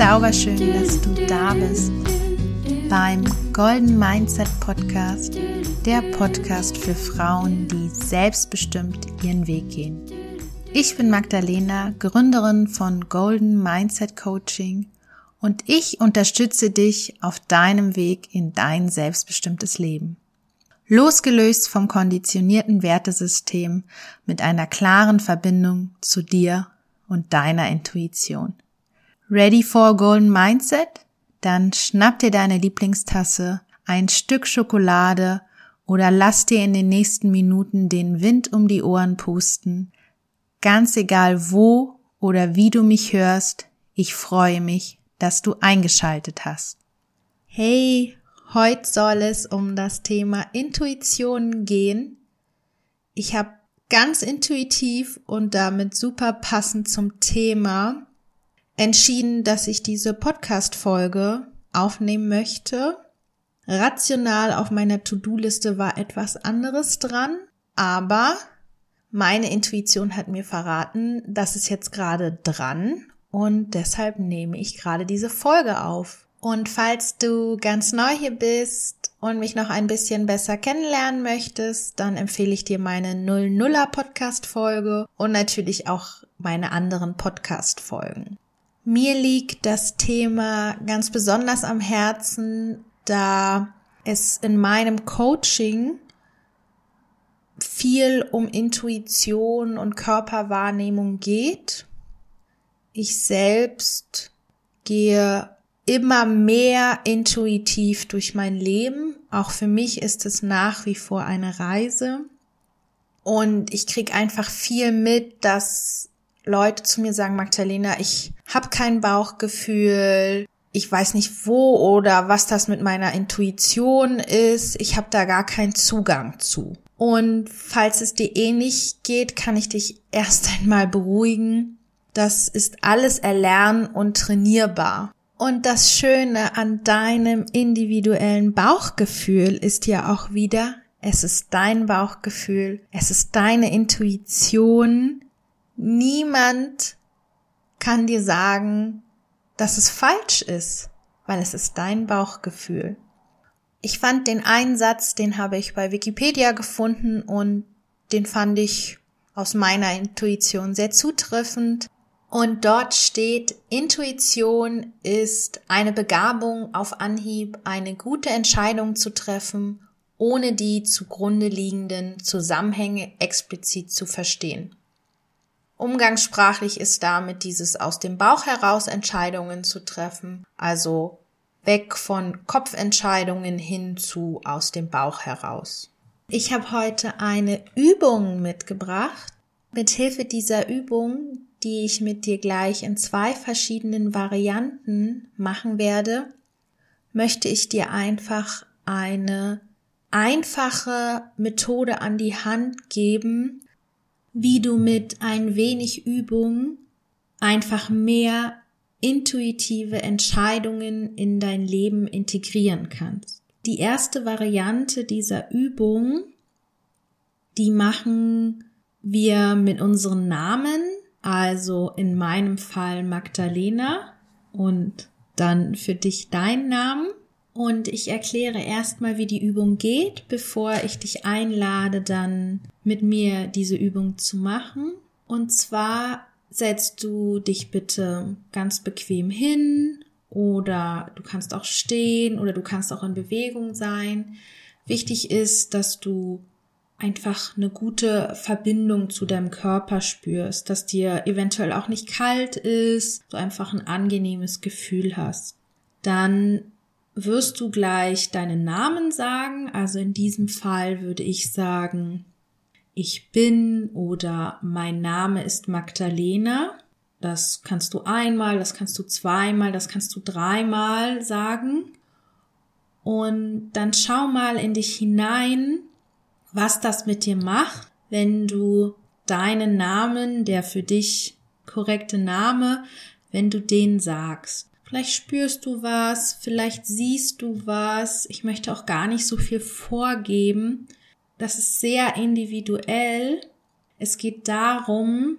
Zauberschön, dass du da bist beim Golden Mindset Podcast, der Podcast für Frauen, die selbstbestimmt ihren Weg gehen. Ich bin Magdalena, Gründerin von Golden Mindset Coaching und ich unterstütze dich auf deinem Weg in dein selbstbestimmtes Leben. Losgelöst vom konditionierten Wertesystem mit einer klaren Verbindung zu dir und deiner Intuition. Ready for Golden Mindset? Dann schnapp dir deine Lieblingstasse, ein Stück Schokolade oder lass dir in den nächsten Minuten den Wind um die Ohren pusten. Ganz egal wo oder wie du mich hörst, ich freue mich, dass du eingeschaltet hast. Hey, heute soll es um das Thema Intuition gehen. Ich habe ganz intuitiv und damit super passend zum Thema entschieden, dass ich diese Podcast-Folge aufnehmen möchte. Rational auf meiner To-Do-Liste war etwas anderes dran, aber meine Intuition hat mir verraten, das ist jetzt gerade dran und deshalb nehme ich gerade diese Folge auf. Und falls du ganz neu hier bist und mich noch ein bisschen besser kennenlernen möchtest, dann empfehle ich dir meine 00er Podcast Folge und natürlich auch meine anderen Podcast Folgen. Mir liegt das Thema ganz besonders am Herzen, da es in meinem Coaching viel um Intuition und Körperwahrnehmung geht ich selbst gehe immer mehr intuitiv durch mein Leben. Auch für mich ist es nach wie vor eine Reise. Und ich krieg einfach viel mit, dass Leute zu mir sagen, Magdalena, ich habe kein Bauchgefühl, ich weiß nicht wo oder was das mit meiner Intuition ist, ich habe da gar keinen Zugang zu. Und falls es dir ähnlich geht, kann ich dich erst einmal beruhigen. Das ist alles erlernen und trainierbar. Und das Schöne an deinem individuellen Bauchgefühl ist ja auch wieder, es ist dein Bauchgefühl, es ist deine Intuition. Niemand kann dir sagen, dass es falsch ist, weil es ist dein Bauchgefühl. Ich fand den einen Satz, den habe ich bei Wikipedia gefunden und den fand ich aus meiner Intuition sehr zutreffend. Und dort steht, Intuition ist eine Begabung auf Anhieb, eine gute Entscheidung zu treffen, ohne die zugrunde liegenden Zusammenhänge explizit zu verstehen. Umgangssprachlich ist damit dieses aus dem Bauch heraus Entscheidungen zu treffen, also weg von Kopfentscheidungen hin zu aus dem Bauch heraus. Ich habe heute eine Übung mitgebracht. Mit Hilfe dieser Übung die ich mit dir gleich in zwei verschiedenen Varianten machen werde, möchte ich dir einfach eine einfache Methode an die Hand geben, wie du mit ein wenig Übung einfach mehr intuitive Entscheidungen in dein Leben integrieren kannst. Die erste Variante dieser Übung, die machen wir mit unseren Namen also in meinem Fall Magdalena und dann für dich deinen Namen. Und ich erkläre erstmal, wie die Übung geht, bevor ich dich einlade, dann mit mir diese Übung zu machen. Und zwar setzt du dich bitte ganz bequem hin oder du kannst auch stehen oder du kannst auch in Bewegung sein. Wichtig ist, dass du einfach eine gute Verbindung zu deinem Körper spürst, dass dir eventuell auch nicht kalt ist, so einfach ein angenehmes Gefühl hast. Dann wirst du gleich deinen Namen sagen, also in diesem Fall würde ich sagen, ich bin oder mein Name ist Magdalena. Das kannst du einmal, das kannst du zweimal, das kannst du dreimal sagen. Und dann schau mal in dich hinein, was das mit dir macht, wenn du deinen Namen, der für dich korrekte Name, wenn du den sagst. Vielleicht spürst du was, vielleicht siehst du was. Ich möchte auch gar nicht so viel vorgeben. Das ist sehr individuell. Es geht darum,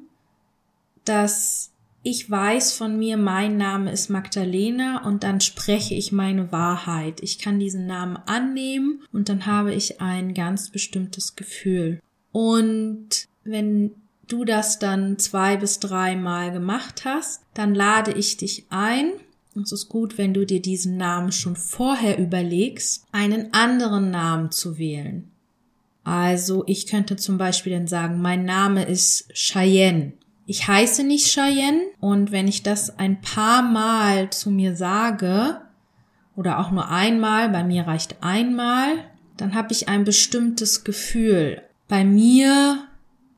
dass ich weiß von mir, mein Name ist Magdalena und dann spreche ich meine Wahrheit. Ich kann diesen Namen annehmen und dann habe ich ein ganz bestimmtes Gefühl. Und wenn du das dann zwei bis drei Mal gemacht hast, dann lade ich dich ein. Es ist gut, wenn du dir diesen Namen schon vorher überlegst, einen anderen Namen zu wählen. Also ich könnte zum Beispiel dann sagen, mein Name ist Cheyenne. Ich heiße nicht Cheyenne und wenn ich das ein paar Mal zu mir sage oder auch nur einmal, bei mir reicht einmal, dann habe ich ein bestimmtes Gefühl. Bei mir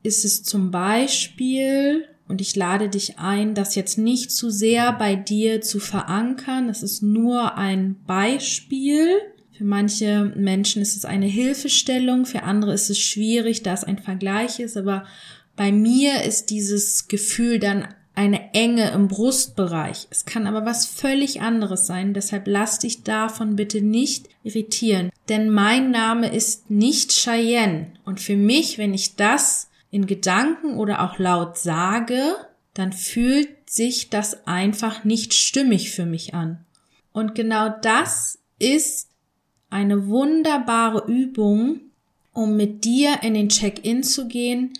ist es zum Beispiel, und ich lade dich ein, das jetzt nicht zu sehr bei dir zu verankern. Das ist nur ein Beispiel. Für manche Menschen ist es eine Hilfestellung, für andere ist es schwierig, da es ein Vergleich ist, aber bei mir ist dieses Gefühl dann eine Enge im Brustbereich. Es kann aber was völlig anderes sein, deshalb lass dich davon bitte nicht irritieren. Denn mein Name ist nicht Cheyenne. Und für mich, wenn ich das in Gedanken oder auch laut sage, dann fühlt sich das einfach nicht stimmig für mich an. Und genau das ist eine wunderbare Übung, um mit dir in den Check-in zu gehen,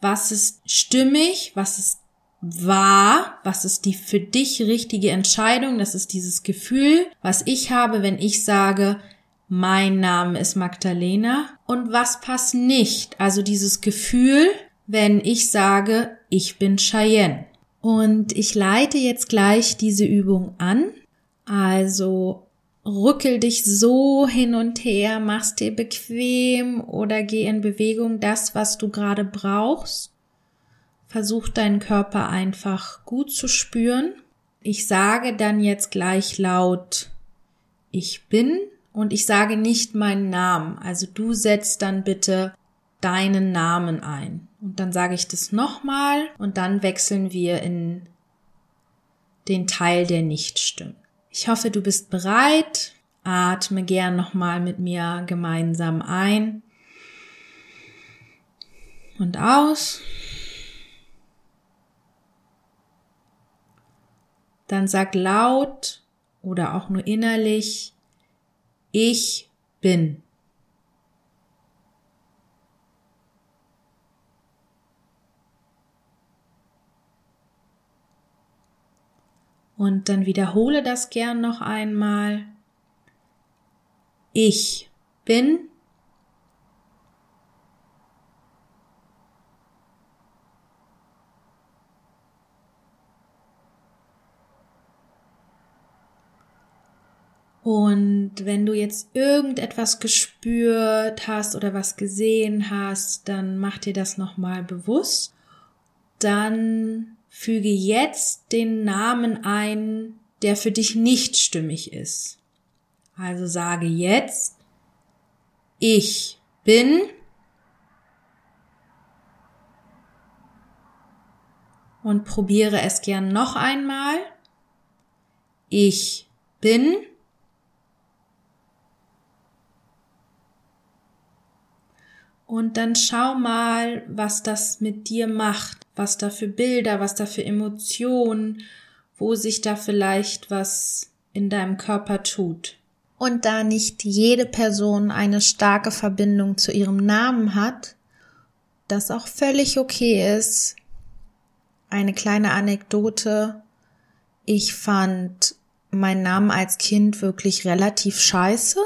was ist stimmig, was ist wahr, was ist die für dich richtige Entscheidung, das ist dieses Gefühl, was ich habe, wenn ich sage, mein Name ist Magdalena und was passt nicht, also dieses Gefühl, wenn ich sage, ich bin Cheyenne. Und ich leite jetzt gleich diese Übung an. Also rückel dich so hin und her, machst dir bequem oder geh in Bewegung das, was du gerade brauchst. Versuch deinen Körper einfach gut zu spüren. Ich sage dann jetzt gleich laut ich bin und ich sage nicht meinen Namen. Also du setzt dann bitte deinen Namen ein. Und dann sage ich das nochmal und dann wechseln wir in den Teil, der nicht stimmt. Ich hoffe, du bist bereit. Atme gern nochmal mit mir gemeinsam ein und aus. Dann sag laut oder auch nur innerlich, ich bin. Und dann wiederhole das gern noch einmal. Ich bin Und wenn du jetzt irgendetwas gespürt hast oder was gesehen hast, dann mach dir das nochmal bewusst. Dann Füge jetzt den Namen ein, der für dich nicht stimmig ist. Also sage jetzt, ich bin und probiere es gern noch einmal. Ich bin und dann schau mal, was das mit dir macht was da für Bilder, was da für Emotionen, wo sich da vielleicht was in deinem Körper tut. Und da nicht jede Person eine starke Verbindung zu ihrem Namen hat, das auch völlig okay ist. Eine kleine Anekdote. Ich fand meinen Namen als Kind wirklich relativ scheiße.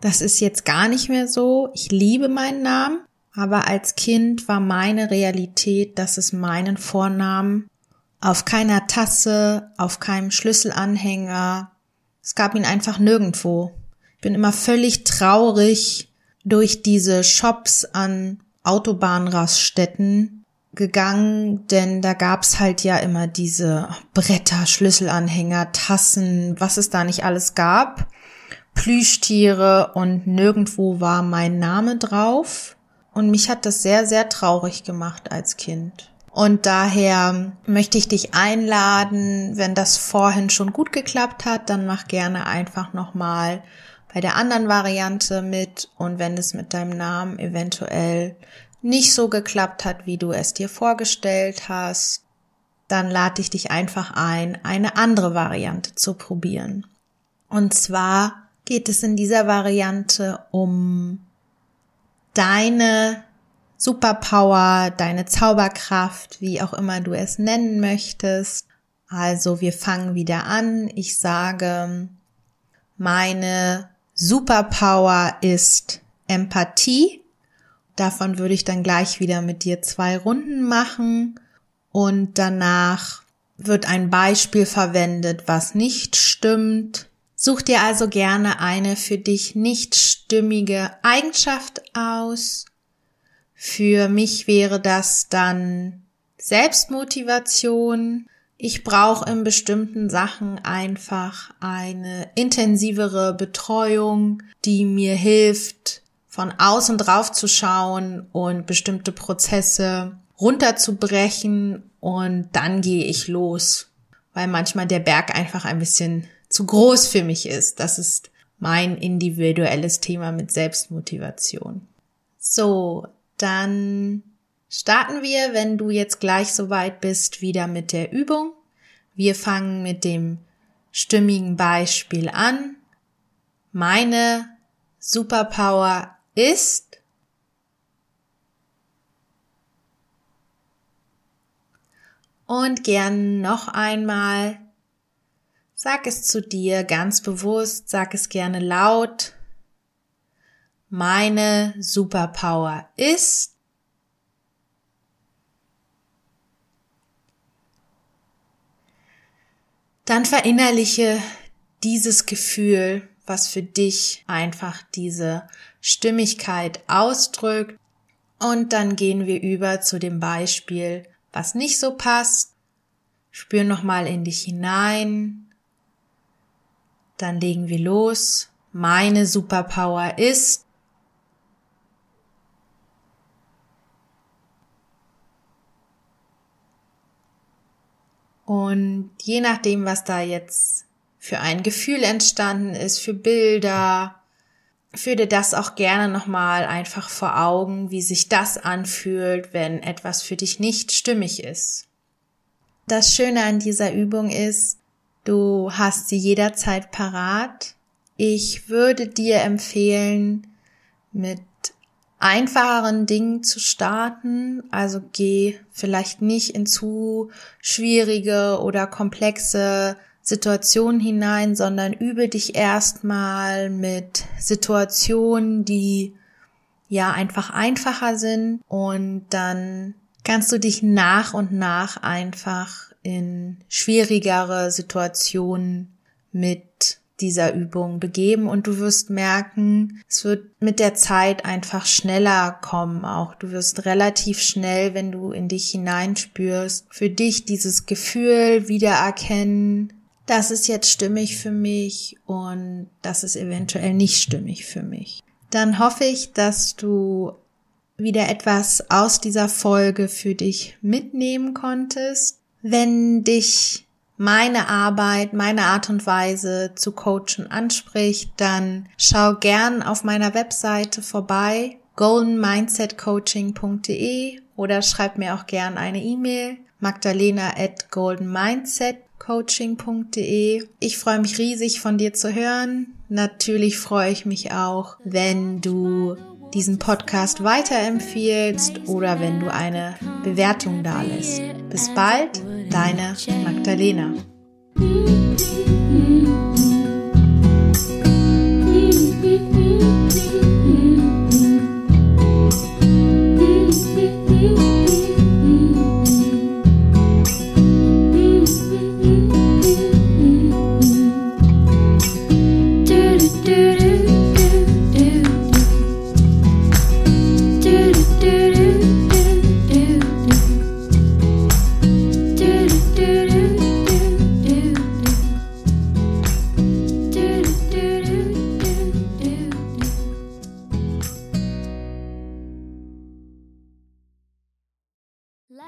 Das ist jetzt gar nicht mehr so. Ich liebe meinen Namen. Aber als Kind war meine Realität, dass es meinen Vornamen auf keiner Tasse, auf keinem Schlüsselanhänger, es gab ihn einfach nirgendwo. Ich bin immer völlig traurig durch diese Shops an Autobahnraststätten gegangen, denn da gab's halt ja immer diese Bretter, Schlüsselanhänger, Tassen, was es da nicht alles gab, Plüschtiere und nirgendwo war mein Name drauf. Und mich hat das sehr, sehr traurig gemacht als Kind. Und daher möchte ich dich einladen, wenn das vorhin schon gut geklappt hat, dann mach gerne einfach nochmal bei der anderen Variante mit. Und wenn es mit deinem Namen eventuell nicht so geklappt hat, wie du es dir vorgestellt hast, dann lade ich dich einfach ein, eine andere Variante zu probieren. Und zwar geht es in dieser Variante um deine Superpower, deine Zauberkraft, wie auch immer du es nennen möchtest. Also wir fangen wieder an. Ich sage, meine Superpower ist Empathie. Davon würde ich dann gleich wieder mit dir zwei Runden machen und danach wird ein Beispiel verwendet, was nicht stimmt. Such dir also gerne eine für dich nicht stimmige Eigenschaft aus. Für mich wäre das dann Selbstmotivation. Ich brauche in bestimmten Sachen einfach eine intensivere Betreuung, die mir hilft, von außen drauf zu schauen und bestimmte Prozesse runterzubrechen und dann gehe ich los, weil manchmal der Berg einfach ein bisschen zu groß für mich ist. Das ist mein individuelles Thema mit Selbstmotivation. So, dann starten wir, wenn du jetzt gleich soweit bist, wieder mit der Übung. Wir fangen mit dem stimmigen Beispiel an. Meine Superpower ist und gern noch einmal sag es zu dir ganz bewusst, sag es gerne laut. Meine Superpower ist dann verinnerliche dieses Gefühl, was für dich einfach diese Stimmigkeit ausdrückt. Und dann gehen wir über zu dem Beispiel, was nicht so passt. Spür nochmal in dich hinein. Dann legen wir los. Meine Superpower ist, Und je nachdem, was da jetzt für ein Gefühl entstanden ist, für Bilder, führe das auch gerne nochmal einfach vor Augen, wie sich das anfühlt, wenn etwas für dich nicht stimmig ist. Das Schöne an dieser Übung ist, du hast sie jederzeit parat. Ich würde dir empfehlen, mit einfacheren Dingen zu starten. Also geh vielleicht nicht in zu schwierige oder komplexe Situationen hinein, sondern übe dich erstmal mit Situationen, die ja einfach einfacher sind und dann kannst du dich nach und nach einfach in schwierigere Situationen mit dieser Übung begeben und du wirst merken, es wird mit der Zeit einfach schneller kommen auch. Du wirst relativ schnell, wenn du in dich hineinspürst, für dich dieses Gefühl wiedererkennen, das ist jetzt stimmig für mich und das ist eventuell nicht stimmig für mich. Dann hoffe ich, dass du wieder etwas aus dieser Folge für dich mitnehmen konntest. Wenn dich meine Arbeit, meine Art und Weise zu coachen anspricht, dann schau gern auf meiner Webseite vorbei goldenmindsetcoaching.de oder schreib mir auch gern eine E-Mail magdalena at goldenmindset coaching.de. Ich freue mich riesig von dir zu hören. Natürlich freue ich mich auch, wenn du diesen Podcast weiterempfiehlst oder wenn du eine Bewertung da lässt. Bis bald, deine Magdalena.